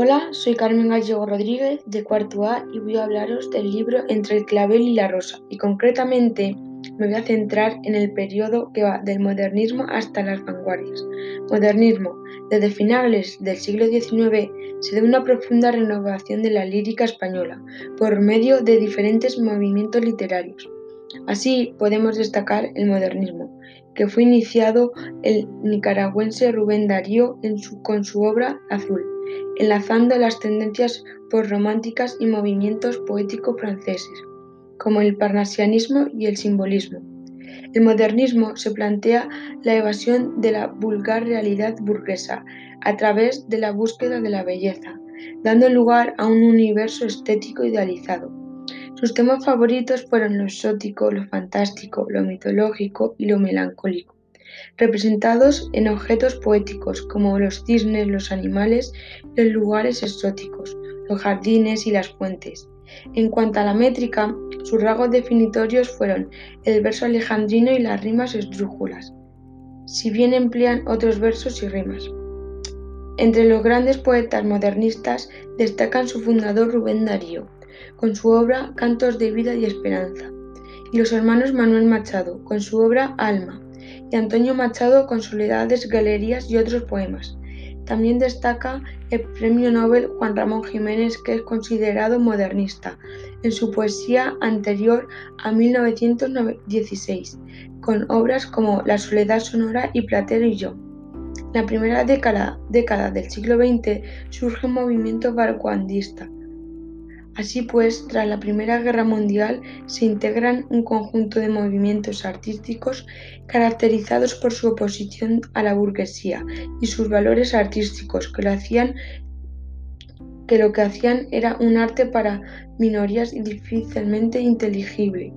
Hola, soy Carmen Gallego Rodríguez de cuarto A y voy a hablaros del libro Entre el clavel y la rosa y concretamente me voy a centrar en el periodo que va del modernismo hasta las vanguardias. Modernismo. Desde finales del siglo XIX se da una profunda renovación de la lírica española por medio de diferentes movimientos literarios. Así podemos destacar el modernismo, que fue iniciado el nicaragüense Rubén Darío con su obra Azul enlazando las tendencias postrománticas y movimientos poéticos franceses, como el parnasianismo y el simbolismo. El modernismo se plantea la evasión de la vulgar realidad burguesa a través de la búsqueda de la belleza, dando lugar a un universo estético idealizado. Sus temas favoritos fueron lo exótico, lo fantástico, lo mitológico y lo melancólico representados en objetos poéticos como los cisnes, los animales, los lugares exóticos, los jardines y las fuentes. En cuanto a la métrica, sus rasgos definitorios fueron el verso alejandrino y las rimas esdrújulas, si bien emplean otros versos y rimas. Entre los grandes poetas modernistas destacan su fundador Rubén Darío, con su obra Cantos de Vida y Esperanza, y los hermanos Manuel Machado, con su obra Alma, y Antonio Machado con Soledades, Galerías y otros poemas. También destaca el premio Nobel Juan Ramón Jiménez, que es considerado modernista, en su poesía anterior a 1916, con obras como La Soledad Sonora y Platero y yo. En la primera década, del siglo XX surge un movimiento vanguardista, Así pues, tras la Primera Guerra Mundial se integran un conjunto de movimientos artísticos caracterizados por su oposición a la burguesía y sus valores artísticos que lo hacían que lo que hacían era un arte para minorías y difícilmente inteligible.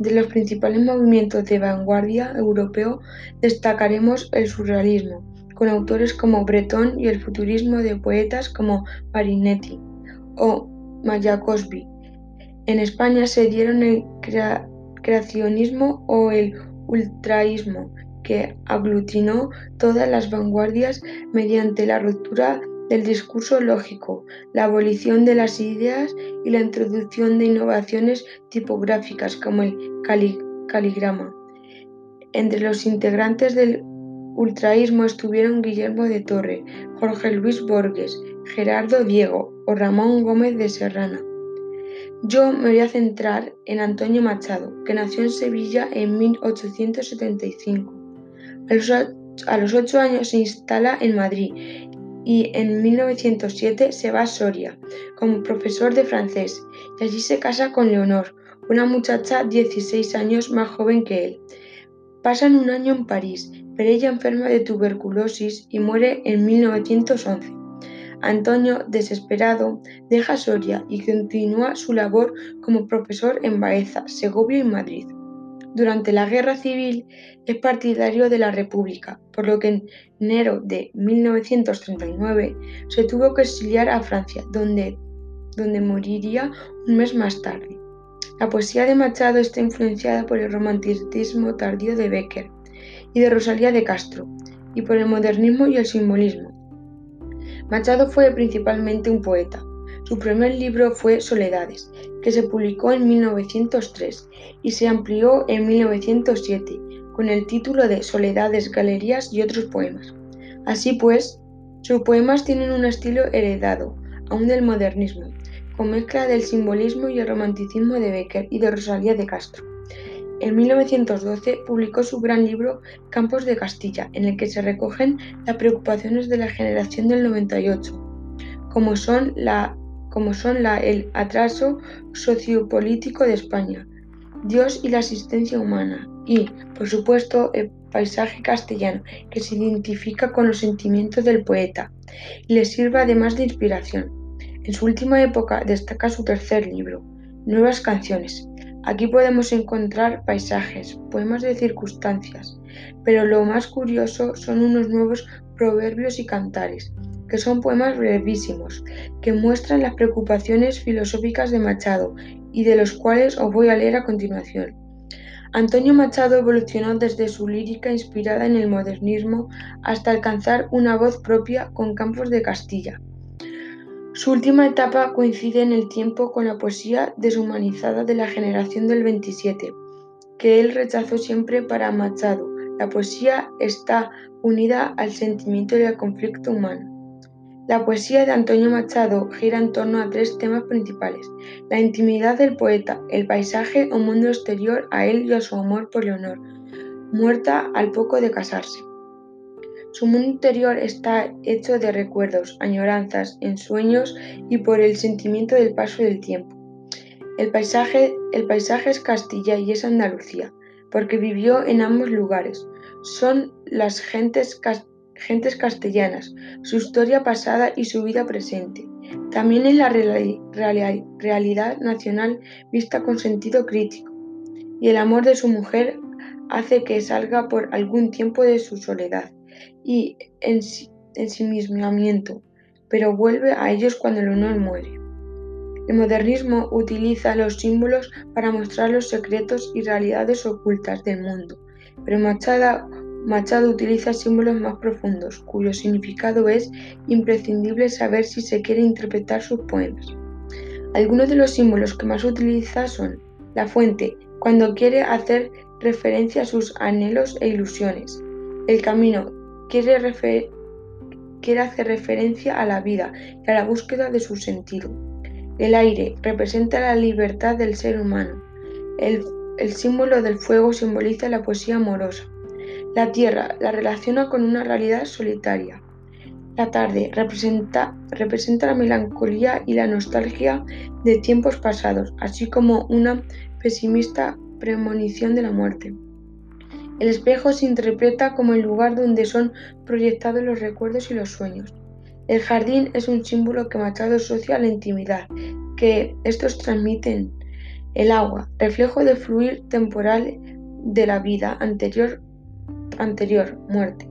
De los principales movimientos de vanguardia europeo destacaremos el surrealismo, con autores como Breton y el futurismo de poetas como Marinetti o Mayakovsky. En España se dieron el creacionismo o el ultraísmo, que aglutinó todas las vanguardias mediante la ruptura del discurso lógico, la abolición de las ideas y la introducción de innovaciones tipográficas como el caligrama. Entre los integrantes del ultraísmo estuvieron Guillermo de Torre, Jorge Luis Borges, Gerardo Diego o Ramón Gómez de Serrana. Yo me voy a centrar en Antonio Machado, que nació en Sevilla en 1875. A los, ocho años se instala en Madrid y en 1907 se va a Soria como profesor de francés y allí se casa con Leonor, una muchacha 16 años más joven que él. Pasan un año en París, pero ella enferma de tuberculosis y muere en 1911. Antonio, desesperado, deja Soria y continúa su labor como profesor en Baeza, Segovia y Madrid. Durante la Guerra Civil es partidario de la República, por lo que en enero de 1939 se tuvo que exiliar a Francia, donde, donde moriría un mes más tarde. La poesía de Machado está influenciada por el romanticismo tardío de Becker y de Rosalía de Castro, y por el modernismo y el simbolismo, Machado fue principalmente un poeta. Su primer libro fue Soledades, que se publicó en 1903 y se amplió en 1907 con el título de Soledades, Galerías y otros poemas. Así pues, sus poemas tienen un estilo heredado, aún del modernismo, con mezcla del simbolismo y el romanticismo de Becker y de Rosalía de Castro. En 1912 publicó su gran libro Campos de Castilla, en el que se recogen las preocupaciones de la generación del 98, como son, la, como son la, el atraso sociopolítico de España, Dios y la asistencia humana, y, por supuesto, el paisaje castellano, que se identifica con los sentimientos del poeta y le sirve además de inspiración. En su última época destaca su tercer libro, Nuevas Canciones, Aquí podemos encontrar paisajes, poemas de circunstancias, pero lo más curioso son unos nuevos proverbios y cantares, que son poemas brevísimos, que muestran las preocupaciones filosóficas de Machado y de los cuales os voy a leer a continuación. Antonio Machado evolucionó desde su lírica inspirada en el modernismo hasta alcanzar una voz propia con Campos de Castilla. Su última etapa coincide en el tiempo con la poesía deshumanizada de la generación del 27, que él rechazó siempre para Machado. La poesía está unida al sentimiento y al conflicto humano. La poesía de Antonio Machado gira en torno a tres temas principales: la intimidad del poeta, el paisaje o mundo exterior a él y a su amor por Leonor, muerta al poco de casarse. Su mundo interior está hecho de recuerdos, añoranzas, ensueños y por el sentimiento del paso del tiempo. El paisaje, el paisaje es Castilla y es Andalucía, porque vivió en ambos lugares. Son las gentes castellanas su historia pasada y su vida presente. También en la realidad nacional vista con sentido crítico. Y el amor de su mujer hace que salga por algún tiempo de su soledad y ensimismamiento, pero vuelve a ellos cuando el honor muere. El modernismo utiliza los símbolos para mostrar los secretos y realidades ocultas del mundo, pero Machado Machado utiliza símbolos más profundos, cuyo significado es imprescindible saber si se quiere interpretar sus poemas. Algunos de los símbolos que más utiliza son la fuente, cuando quiere hacer referencia a sus anhelos e ilusiones. El camino, quiere, hacer referencia a la vida y a la búsqueda de su sentido. El aire representa la libertad del ser humano. El, símbolo del fuego simboliza la poesía amorosa. La tierra la relaciona con una realidad solitaria. La tarde representa la melancolía y la nostalgia de tiempos pasados, así como una pesimista premonición de la muerte. El espejo se interpreta como el lugar donde son proyectados los recuerdos y los sueños. El jardín es un símbolo que Machado asocia a la intimidad que estos transmiten. El agua, reflejo del fluir temporal de la vida anterior anterior, muerte.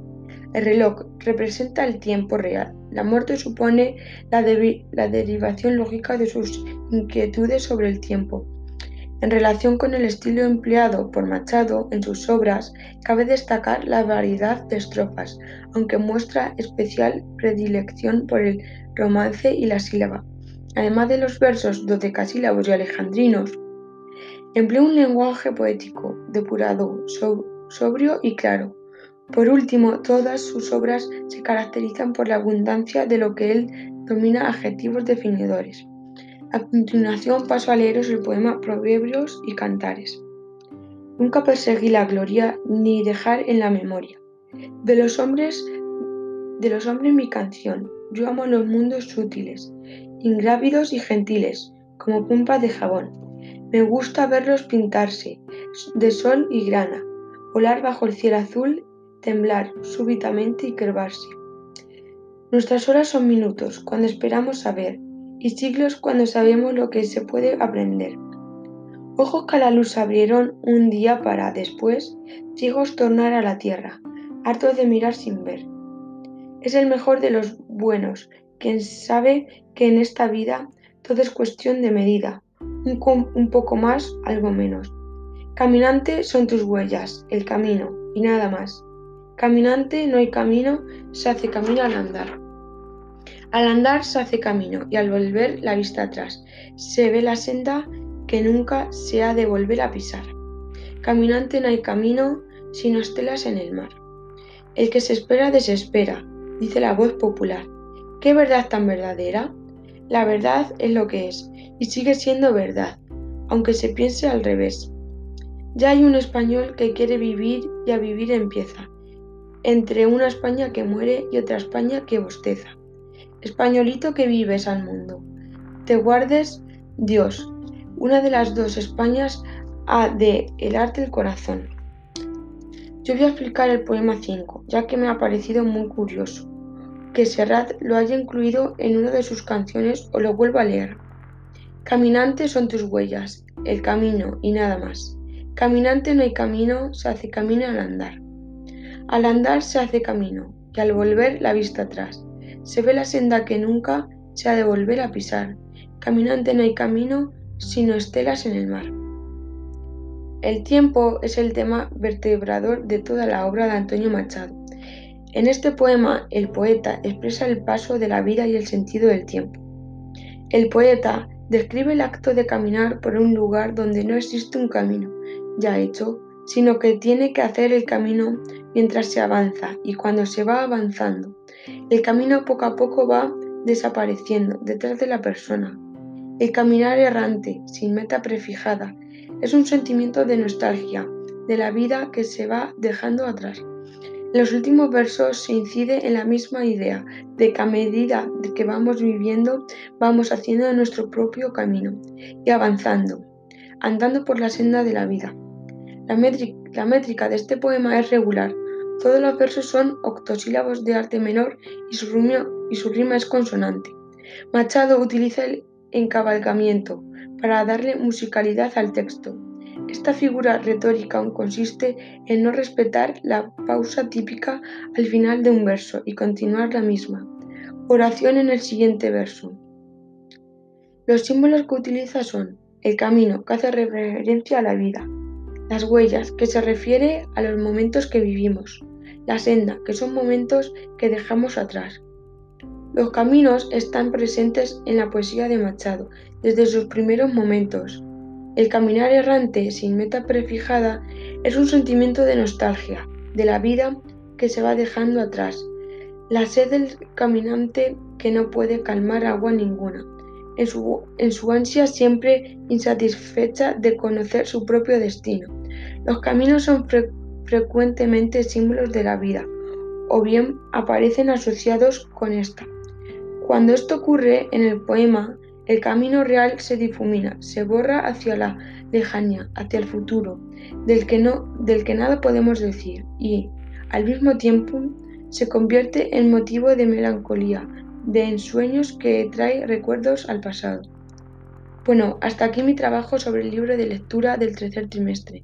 El reloj representa el tiempo real. La muerte supone la, la, derivación lógica de sus inquietudes sobre el tiempo. En relación con el estilo empleado por Machado en sus obras, cabe destacar la variedad de estrofas, aunque muestra especial predilección por el romance y la sílaba. Además de los versos dodecasílabos y alejandrinos, emplea un lenguaje poético, depurado, sobrio y claro. Por último, todas sus obras se caracterizan por la abundancia de lo que él domina adjetivos definidores. A continuación paso a leeros el poema Proverbios y Cantares. Nunca perseguí la gloria ni dejar en la memoria. De los hombres, de los hombres mi canción. Yo amo los mundos sutiles, ingrávidos y gentiles, como pompas de jabón. Me gusta verlos pintarse de sol y grana, volar bajo el cielo azul, temblar súbitamente y curvarse. Nuestras horas son minutos cuando esperamos saber y siglos cuando sabemos lo que se puede aprender. Ojos que a la luz abrieron un día para después, ciegos tornar a la tierra, hartos de mirar sin ver. Es el mejor de los buenos, quien sabe que en esta vida todo es cuestión de medida, un, un poco más, algo menos. Caminante son tus huellas, el camino, y nada más. Caminante no hay camino, se hace camino al andar. Al andar se hace camino y al volver la vista atrás. Se ve la senda que nunca se ha de volver a pisar. Caminante no hay camino, sino estelas en el mar. El que se espera desespera, dice la voz popular. ¿Qué verdad tan verdadera? La verdad es lo que es, y sigue siendo verdad, aunque se piense al revés. Ya hay un español que quiere vivir y a vivir empieza, entre una España que muere y otra España que bosteza. Españolito que vives al mundo, te guardes Dios, una de las dos Españas ha de helarte el corazón. Yo voy a explicar el poema 5, ya que me ha parecido muy curioso que Serrat lo haya incluido en una de sus canciones o lo vuelva a leer. Caminante son tus huellas, el camino y nada más. Caminante no hay camino, se hace camino al andar. Al andar se hace camino, y al volver la vista atrás. Se ve la senda que nunca se ha de volver a pisar. Caminante no hay camino, sino estelas en el mar. El tiempo es el tema vertebrador de toda la obra de Antonio Machado. En este poema, el poeta expresa el paso de la vida y el sentido del tiempo. El poeta describe el acto de caminar por un lugar donde no existe un camino ya hecho, sino que tiene que hacer el camino mientras se avanza y cuando se va avanzando. El camino poco a poco va desapareciendo detrás de la persona. El caminar errante, sin meta prefijada, es un sentimiento de nostalgia, de la vida que se va dejando atrás. En los últimos versos se incide en la misma idea de que a medida que vamos viviendo, vamos haciendo nuestro propio camino y avanzando, andando por la senda de la vida. La, métrica de este poema es regular. Todos los versos son octosílabos de arte menor y su, rima es consonante. Machado utiliza el encabalgamiento para darle musicalidad al texto. Esta figura retórica consiste en no respetar la pausa típica al final de un verso y continuar la misma. Oración en el siguiente verso. Los símbolos que utiliza son el camino, que hace referencia a la vida, las huellas, que se refiere a los momentos que vivimos, la senda, que son momentos que dejamos atrás. Los caminos están presentes en la poesía de Machado desde sus primeros momentos. El caminar errante sin meta prefijada es un sentimiento de nostalgia, de la vida que se va dejando atrás, la sed del caminante que no puede calmar agua ninguna, en su, ansia siempre insatisfecha de conocer su propio destino. Los caminos son frecuentemente símbolos de la vida, o bien aparecen asociados con esta. Cuando esto ocurre en el poema, el camino real se difumina, se borra hacia la lejanía, hacia el futuro, del que, no, del que nada podemos decir, y, al mismo tiempo, se convierte en motivo de melancolía, de ensueños que trae recuerdos al pasado. Bueno, hasta aquí mi trabajo sobre el libro de lectura del tercer trimestre.